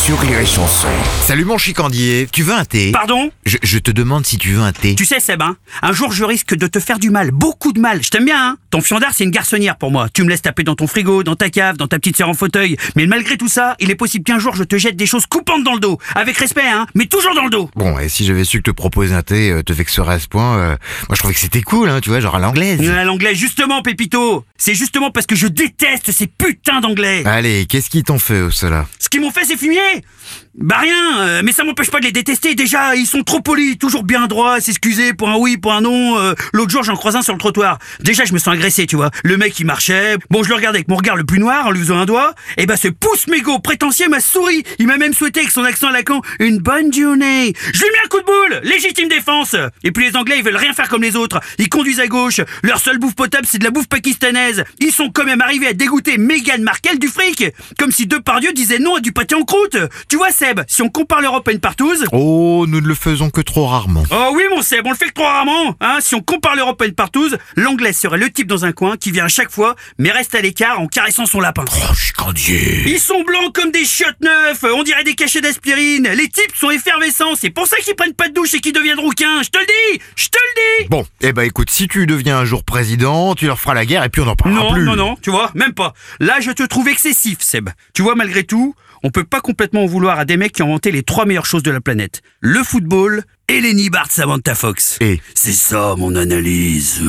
sur Rire et Chanson. Salut mon chicandier, tu veux un thé? Pardon? Je, je te demande si tu veux un thé. Tu sais Seb, hein, un jour je risque de te faire du mal, beaucoup de mal. Je t'aime bien, hein? Ton fiandard c'est une garçonnière pour moi. Tu me laisses taper dans ton frigo, dans ta cave, dans ta petite sœur en fauteuil. Mais malgré tout ça, il est possible qu'un jour je te jette des choses coupantes dans le dos. Avec respect, hein, mais toujours dans le dos. Bon, et si j'avais su que te proposer un thé euh, te vexerait à ce point, euh, moi je trouvais que c'était cool, hein, tu vois, genre à l'anglaise. À l'anglais, justement, Pépito. C'est justement parce que je déteste ces putains d'anglais. Allez, qu'est-ce qu'ils t'ont fait, cela? Ce qu'ils m'ont fait, c'est fumier Bah rien, euh, mais ça m'empêche pas de les détester. Déjà, ils sont trop polis, toujours bien droits, s'excuser pour un oui, pour un non. Euh, L'autre jour, j'en croise un sur le trottoir. Déjà, je me sens agressé, tu vois. Le mec, il marchait. Bon, je le regardais avec mon regard le plus noir en lui faisant un doigt. Et bah, ce pouce mégot prétentieux m'a souri. Il m'a même souhaité avec son accent à la con une bonne journée. Je lui ai mis un coup de boule Légitime défense Et puis les Anglais, ils veulent rien faire comme les autres. Ils conduisent à gauche. Leur seule bouffe potable, c'est de la bouffe pakistanaise. Ils sont quand même arrivés à dégoûter Meghan Markle du fric. Comme si Depardieu disait non à du pâté en croûte. Tu vois, Seb, si on compare l'Europe à une partouze, Oh, nous ne le faisons que trop rarement. Oh oui mon Seb, on le fait que trop rarement. Hein si on compare l'Europe à une partouze, l'anglais serait le type dans un coin qui vient à chaque fois, mais reste à l'écart en caressant son lapin. Oh, Ils sont blancs comme des chiottes neufs, on dirait des cachets d'aspirine. Les types sont effervescents, c'est pour ça qu'ils prennent pas de douche et qu'ils deviennent rouquins. Je te le dis, je te le dis. Bon, eh ben écoute, si tu deviens un jour président, tu leur feras la guerre et puis on n'en parlera Non, plus. non, non, tu vois, même pas. Là, je te trouve excessif, Seb. Tu vois, malgré tout, on peut pas complètement en vouloir à des mecs qui ont inventé les trois meilleures choses de la planète. Le football et les nibards Samantha Fox. Et C'est ça mon analyse.